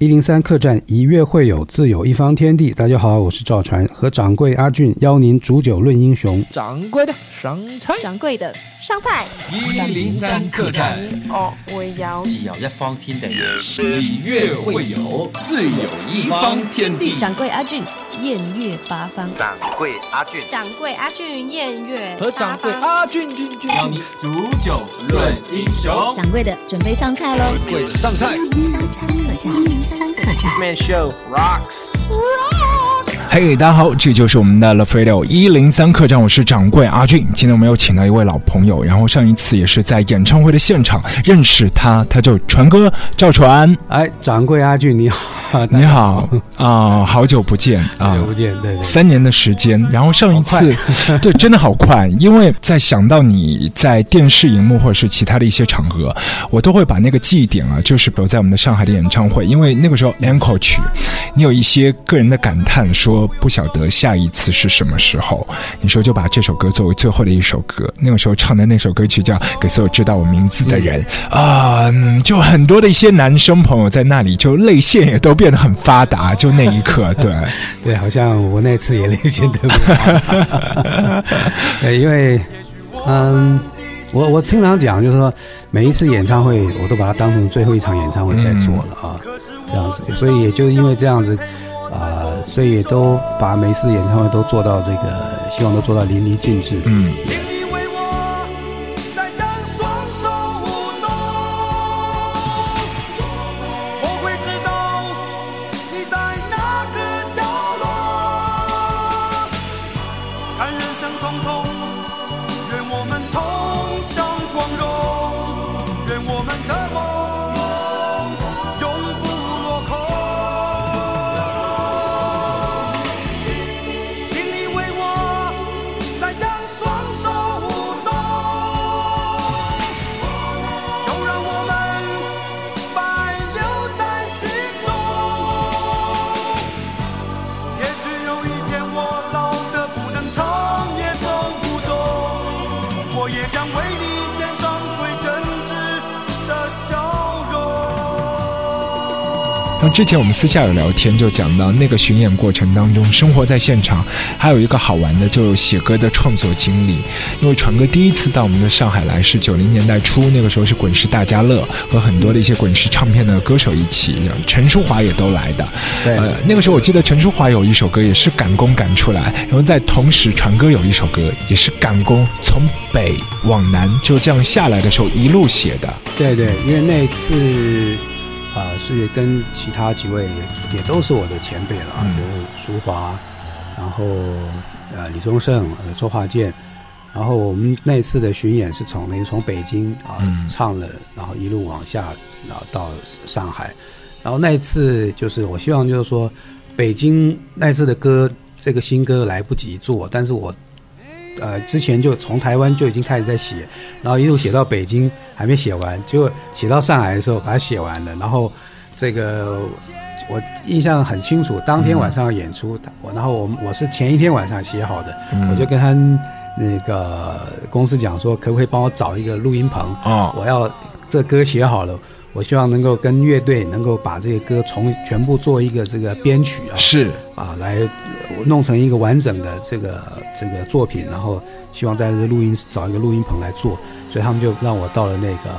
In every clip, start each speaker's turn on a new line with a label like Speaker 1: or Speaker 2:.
Speaker 1: 一零三客栈一月会友，自有一方天地。大家好，我是赵传，和掌柜阿俊邀您煮酒论英雄。
Speaker 2: 掌柜的上菜，
Speaker 3: 掌柜的上菜。
Speaker 4: 一零三客栈，
Speaker 3: 哦，我要
Speaker 4: 只有一方天地，一月会友，自有一方天地。
Speaker 3: 掌柜阿俊，宴月八方。
Speaker 5: 掌柜阿俊，
Speaker 3: 掌柜阿俊，宴月
Speaker 2: 和掌柜阿俊君君，
Speaker 4: 邀你煮酒论英雄。
Speaker 3: 掌柜的准备上菜喽！
Speaker 4: 掌柜的上菜。
Speaker 3: 三客栈。
Speaker 5: Man Show rocks。
Speaker 6: 嘿，大家好，这就是我们的 The Radio 一零三客栈，我是掌柜阿俊。今天我们又请到一位老朋友，然后上一次也是在演唱会的现场认识他，他就传哥赵传。
Speaker 1: 哎，掌柜阿俊你好，
Speaker 6: 你好啊，好久不见啊，
Speaker 1: 好久不见，对对，
Speaker 6: 三年的时间。然后上一次，对，真的好快，因为在想到你在电视荧幕或者是其他的一些场合，我都会把那个记忆点啊，就是比如在我们的上海的演唱会，因为那个时候 Encore 曲，你有一些个人的感叹说。不晓得下一次是什么时候，你说就把这首歌作为最后的一首歌。那个时候唱的那首歌曲叫《给所有知道我名字的人》啊，就很多的一些男生朋友在那里，就泪腺也都变得很发达。就那一刻，对
Speaker 1: 对，好像我那次也泪腺特别发 对，因为嗯，我我经常讲，就是说每一次演唱会，我都把它当成最后一场演唱会在做了啊，这样子。所以也就因为这样子。啊，所以都把每次演唱会都做到这个，希望都做到淋漓尽致。嗯。
Speaker 6: 之前我们私下有聊天，就讲到那个巡演过程当中，生活在现场，还有一个好玩的，就写歌的创作经历。因为传哥第一次到我们的上海来是九零年代初，那个时候是滚石大家乐和很多的一些滚石唱片的歌手一起，陈淑华也都来的。
Speaker 1: 对，
Speaker 6: 那个时候我记得陈淑华有一首歌也是赶工赶出来，然后在同时传哥有一首歌也是赶工从北往南就这样下来的时候一路写的。
Speaker 1: 对对，因为那次。啊，是跟其他几位也也都是我的前辈了啊，就是淑华，然后呃李宗盛、呃周华健，然后我们那次的巡演是从那个从北京啊唱了，然后一路往下，然后到上海，然后那一次就是我希望就是说北京那次的歌这个新歌来不及做，但是我。呃，之前就从台湾就已经开始在写，然后一路写到北京还没写完，就写到上海的时候把它写完了。然后这个我印象很清楚，当天晚上要演出，我然后我我是前一天晚上写好的，我就跟他那个公司讲说，可不可以帮我找一个录音棚啊？我要这歌写好了。我希望能够跟乐队能够把这个歌从全部做一个这个编曲啊，
Speaker 6: 是
Speaker 1: 啊，来弄成一个完整的这个这个作品，然后希望在这录音找一个录音棚来做，所以他们就让我到了那个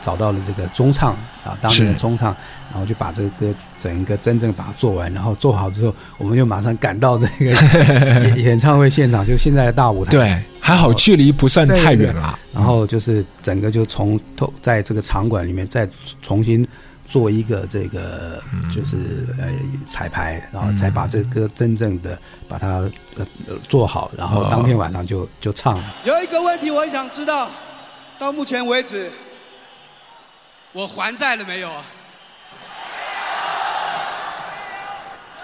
Speaker 1: 找到了这个中唱啊，当年的中唱，然后就把这个歌整一个真正把它做完，然后做好之后，我们就马上赶到这个 演唱会现场，就现在的大舞台。
Speaker 6: 对。还好距离不算太远了，
Speaker 1: 然后就是整个就从头在这个场馆里面再重新做一个这个就是呃彩排，然后才把这个歌真正的把它呃做好，然后当天晚上就就唱了。
Speaker 7: 有一个问题我很想知道，到目前为止我还债了没有啊？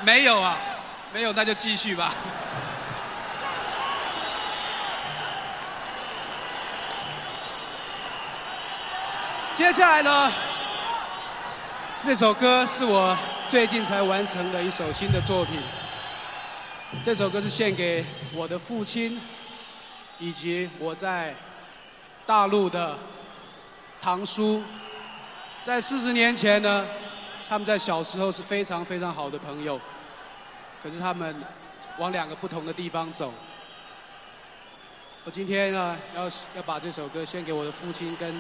Speaker 7: 没有啊，没有那就继续吧。接下来呢，这首歌是我最近才完成的一首新的作品。这首歌是献给我的父亲，以及我在大陆的堂叔。在四十年前呢，
Speaker 8: 他们在小时候是非常非常好的朋友，可是他们往两个不同的地方走。我今天呢，要要把这首歌献给我的父亲跟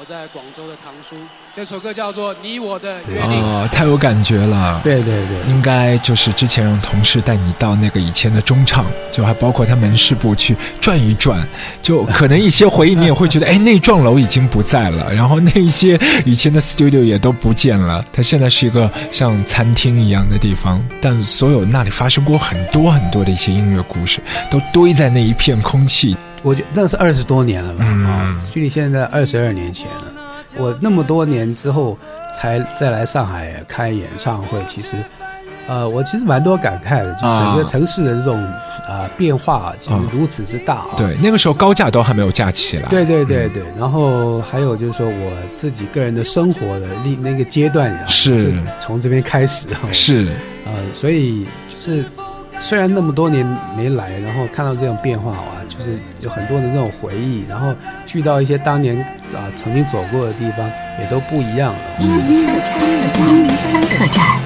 Speaker 8: 我在广州的堂叔。这首歌叫做《你我的约定》。
Speaker 6: 哦，太有感觉了。
Speaker 1: 对对对，
Speaker 6: 应该就是之前让同事带你到那个以前的中场，就还包括他门市部去转一转，就可能一些回忆你也会觉得，哎，那幢楼已经不在了，然后那一些以前的 studio 也都不见了，它现在是一个像餐厅一样的地方，但所有那里发生过很多很多的一些音乐故事，都堆在那一片空气。
Speaker 1: 我觉得那是二十多年了吧？
Speaker 6: 嗯
Speaker 1: 啊，距离现在二十二年前了。我那么多年之后才再来上海开演唱会，其实，呃，我其实蛮多感慨的，就整个城市的这种啊、变化其实如此之大啊。
Speaker 6: 对，那个时候高架都还没有架起来。
Speaker 1: 对对对对，然后还有就是说我自己个人的生活的那那个阶段啊，
Speaker 6: 是
Speaker 1: 从这边开始啊。
Speaker 6: 是，
Speaker 1: 呃，所以就是虽然那么多年没来，然后看到这种变化啊，就是有很多的这种回忆，然后去到一些当年啊、曾经走过的地方，也都不一样了。
Speaker 2: 一零四三的心灵三客栈。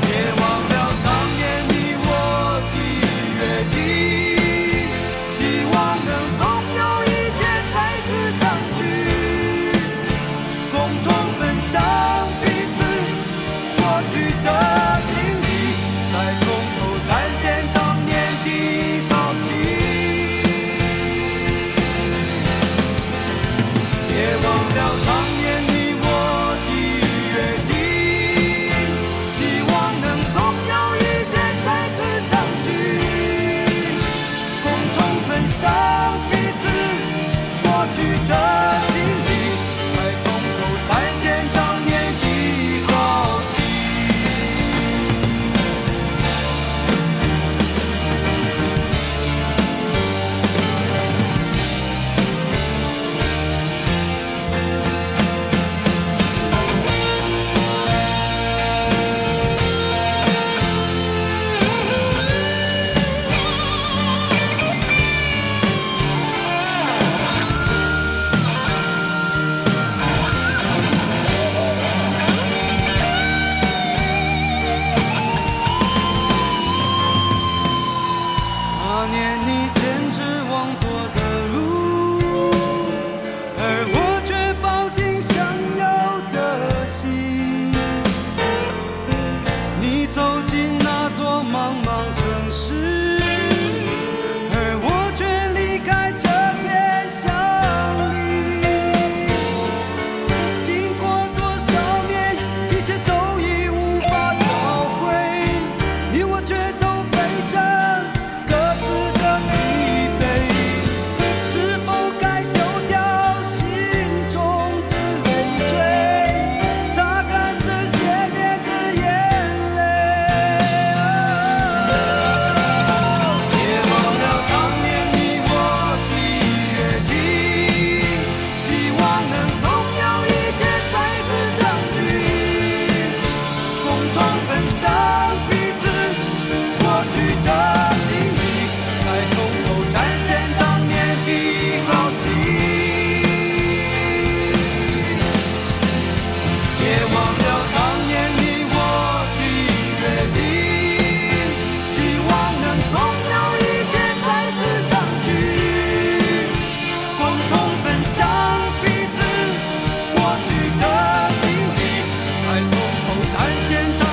Speaker 9: 展现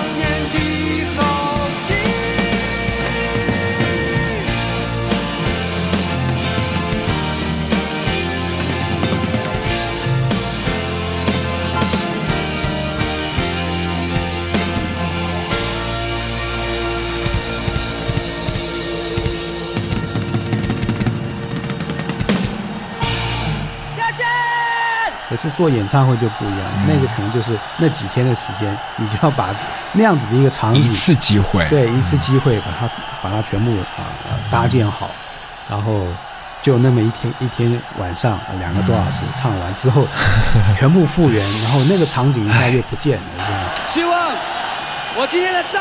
Speaker 9: 是
Speaker 1: 做演唱会就不一样，那个可能就是那几天的时间，你就要把那样子的一个场景，
Speaker 6: 一次机会。
Speaker 1: 对一次机会把它把它全部啊、呃搭建好，然后就那么一天一天晚上呃两个多小时唱完之后，全部复原，然后那个场景一下又不见了，这样。
Speaker 9: 希望我今天的债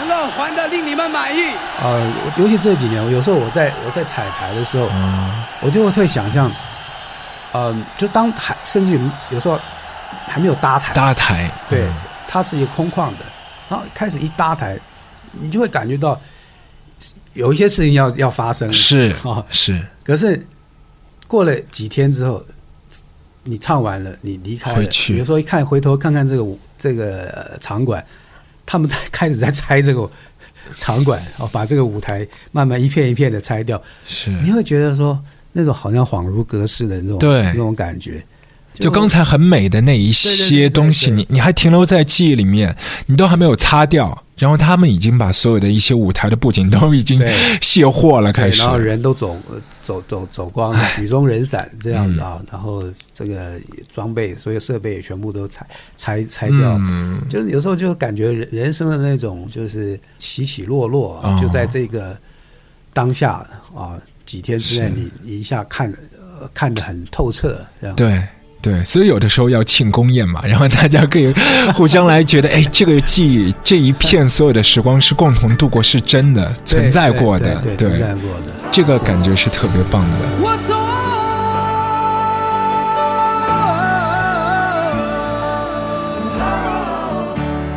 Speaker 9: 能够还的令你们满意。
Speaker 1: 呃，尤其这几年，有时候我在我在彩排的时候，
Speaker 6: 嗯，
Speaker 1: 我就会想象，嗯、就当还甚至于有时候还没有搭台，
Speaker 6: 搭台，
Speaker 1: 对
Speaker 6: 嗯。
Speaker 1: 它是一个空旷的，然后开始一搭台，你就会感觉到有一些事情要要发生，
Speaker 6: 是
Speaker 1: 啊，
Speaker 6: 是。
Speaker 1: 可是过了几天之后，你唱完了，你离开了，
Speaker 6: 回去
Speaker 1: 比如说一看回头看看这个舞这个呃场馆，他们在 开始在拆这个场馆，哦，把这个舞台慢慢一片一片的拆掉，
Speaker 6: 是，
Speaker 1: 你会觉得说那种好像恍如隔世的那种
Speaker 6: 对。
Speaker 1: 那种感觉。
Speaker 6: 就刚才很美的那一些东西，你你还停留在记忆里面，你都还没有擦掉，然后他们已经把所有的一些舞台的布景都已经卸货了，开，始。
Speaker 1: 然后人都走呃走走走光了，曲终人散这样子啊，然后这个装备所有设备也全部都拆拆拆掉，
Speaker 6: 嗯，
Speaker 1: 就是有时候就感觉人人生的那种就是起起落落啊，
Speaker 6: 哦。
Speaker 1: 就在这个当下啊几天之内你，你一下看呃看得很透彻，这样
Speaker 6: 对。对，所以有的时候要庆功宴嘛，然后大家可以互相来觉得，哎，这个记忆这一片所有的时光是共同度过，是真的存在过的，
Speaker 1: 对对对存在过的。
Speaker 6: 这个感觉是特别棒的。
Speaker 2: 我懂，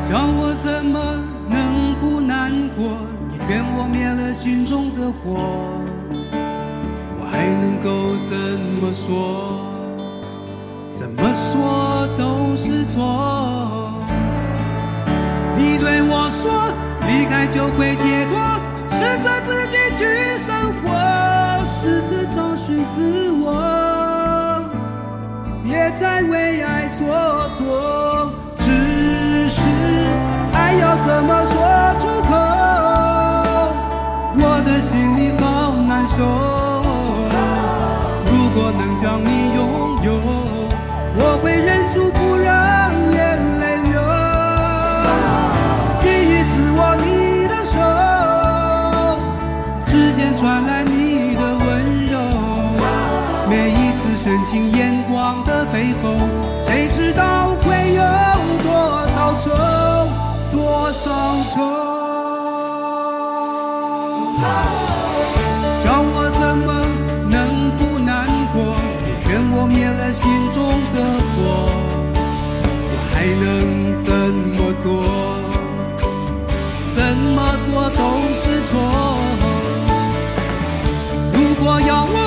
Speaker 2: 叫我怎么能不难过？你劝我灭了心中的火，能够怎么说？怎么说都是错。你对我说，离开就会解脱，试着自己去生活，试着找寻自我，别再为爱蹉跎。只是爱要怎么光的背后，谁知道会有多少愁，多少愁。叫我怎么能不难过？你劝我灭了心中的火，我还能怎么做？怎么做都是错。如果要我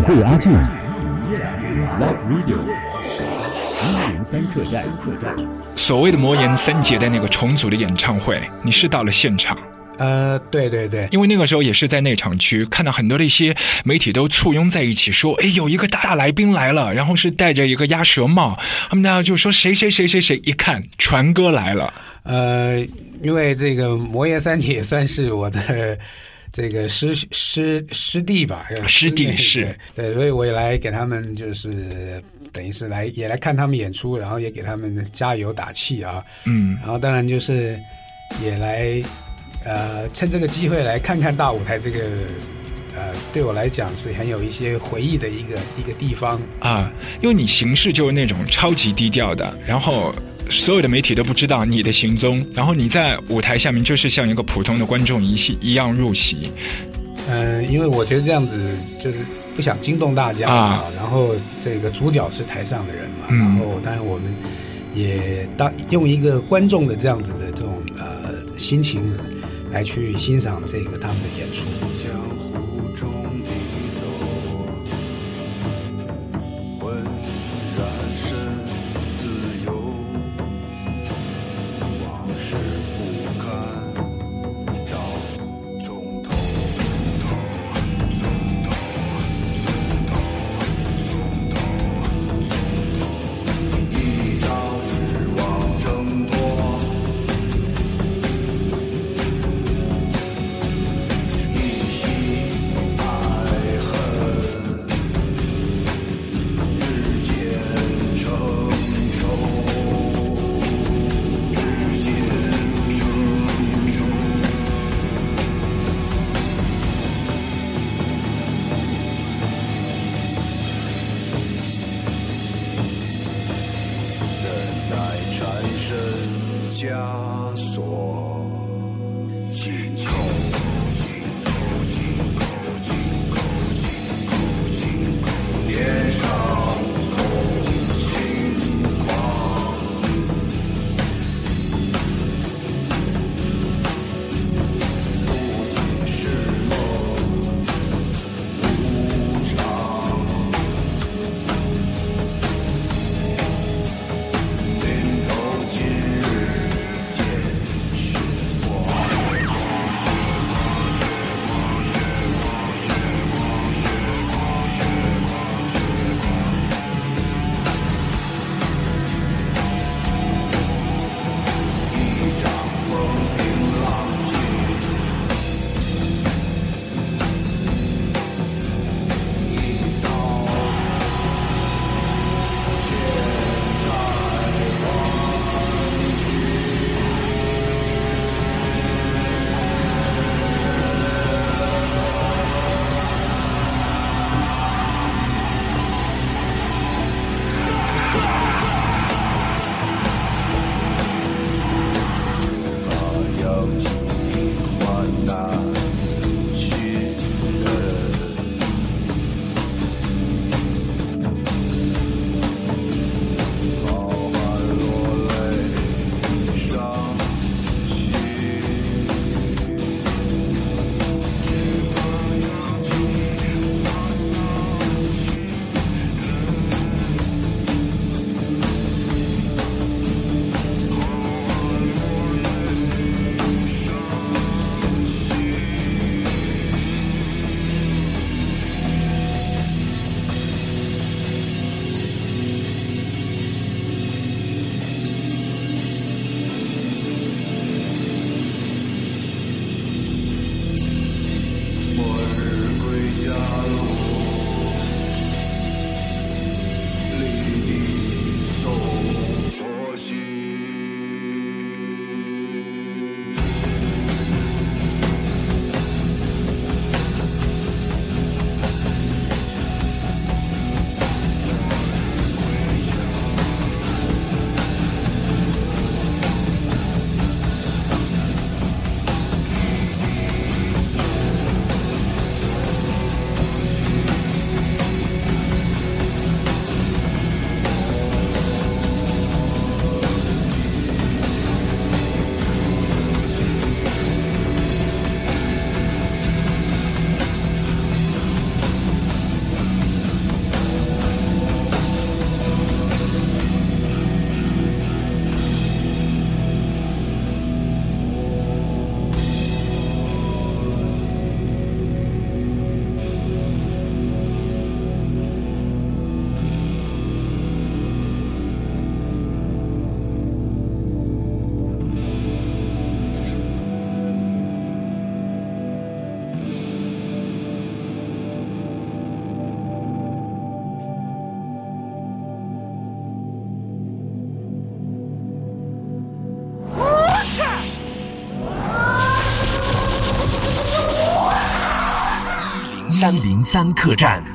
Speaker 10: 掌柜阿俊，Love Radio 一零三客栈，客栈。
Speaker 6: 所谓的魔岩三杰的那个重组的演唱会，你是到了现场，
Speaker 1: 呃，对对对，
Speaker 6: 因为那个时候也是在内场区看到很多的一些媒体都簇拥在一起说，哎，有一个大来宾来了，然后是戴着一个鸭舌帽，他们大家就说谁谁谁谁谁，一看传哥来了。
Speaker 1: 呃，因为这个魔岩三铁也算是我的这个师师师弟吧，
Speaker 6: 师弟是。
Speaker 1: 对，所以我也来给他们就是等于是来也来看他们演出，然后也给他们加油打气啊，
Speaker 6: 嗯，
Speaker 1: 然后当然就是也来呃趁这个机会来看看大舞台这个呃对我来讲是很有一些回忆的一个一个地方。
Speaker 6: 啊，因为你行事就是那种超级低调的，然后所有的媒体都不知道你的行踪，然后你在舞台下面就是像一个普通的观众一戏一样入席。
Speaker 1: 嗯，因为我觉得这样子就是不想惊动大家
Speaker 6: 啊
Speaker 1: 然后这个主角是台上的人嘛，
Speaker 6: 嗯
Speaker 1: 然后当然我们也当用一个观众的这样子的这种呃心情来去欣赏这个他们的演出。
Speaker 11: 枷锁，
Speaker 6: 三客栈。